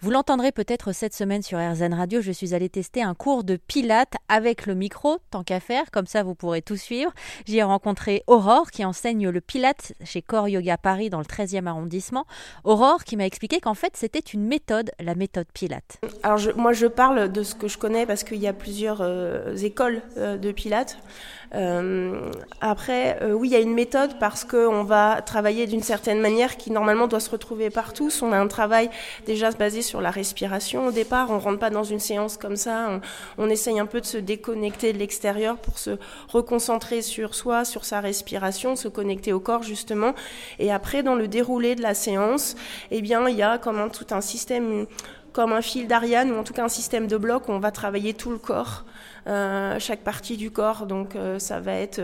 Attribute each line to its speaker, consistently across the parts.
Speaker 1: Vous l'entendrez peut-être cette semaine sur RZN Radio, je suis allée tester un cours de pilates avec le micro, tant qu'à faire, comme ça vous pourrez tout suivre. J'y ai rencontré Aurore qui enseigne le pilates chez Core Yoga Paris dans le 13e arrondissement. Aurore qui m'a expliqué qu'en fait c'était une méthode, la méthode pilates.
Speaker 2: Alors moi je parle de ce que je connais parce qu'il y a plusieurs euh, écoles euh, de pilates. Euh, après, oui, il y a une méthode parce qu'on va travailler d'une certaine manière qui normalement doit se retrouver par tous. On a un travail déjà basé sur la respiration au départ. On rentre pas dans une séance comme ça. On, essaye un peu de se déconnecter de l'extérieur pour se reconcentrer sur soi, sur sa respiration, se connecter au corps justement. Et après, dans le déroulé de la séance, eh bien, il y a comme un, tout un système comme un fil d'Ariane ou en tout cas un système de blocs où on va travailler tout le corps, euh, chaque partie du corps. Donc euh, ça va être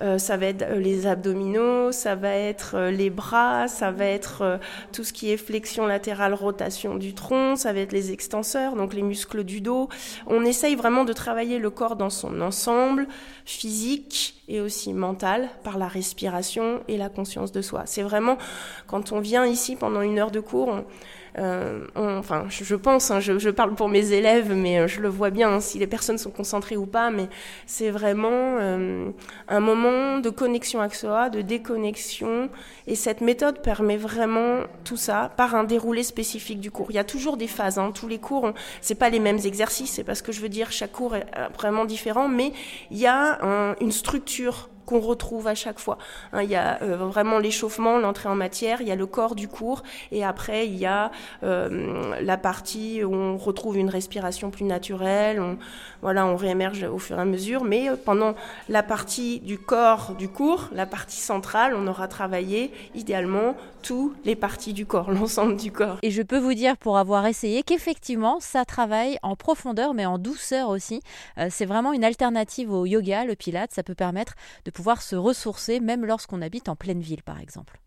Speaker 2: euh, ça va être les abdominaux, ça va être les bras, ça va être tout ce qui est flexion latérale, rotation du tronc, ça va être les extenseurs, donc les muscles du dos. On essaye vraiment de travailler le corps dans son ensemble physique et aussi mental par la respiration et la conscience de soi. C'est vraiment quand on vient ici pendant une heure de cours, euh, enfin, je, pense, hein, je, parle pour mes élèves, mais euh, je le vois bien hein, si les personnes sont concentrées ou pas, mais c'est vraiment euh, un moment de connexion soi, de déconnexion, et cette méthode permet vraiment tout ça par un déroulé spécifique du cours. Il y a toujours des phases, hein, tous les cours, c'est pas les mêmes exercices, c'est parce que je veux dire, chaque cours est vraiment différent, mais il y a une structure qu'on retrouve à chaque fois. Hein, il y a euh, vraiment l'échauffement, l'entrée en matière, il y a le corps du cours, et après il y a euh, la partie où on retrouve une respiration plus naturelle, on, voilà, on réémerge au fur et à mesure, mais euh, pendant la partie du corps du cours, la partie centrale, on aura travaillé idéalement toutes les parties du corps, l'ensemble du corps.
Speaker 1: Et je peux vous dire pour avoir essayé qu'effectivement ça travaille en profondeur mais en douceur aussi. c'est vraiment une alternative au yoga, le pilate, ça peut permettre de se ressourcer même lorsqu'on habite en pleine ville par exemple.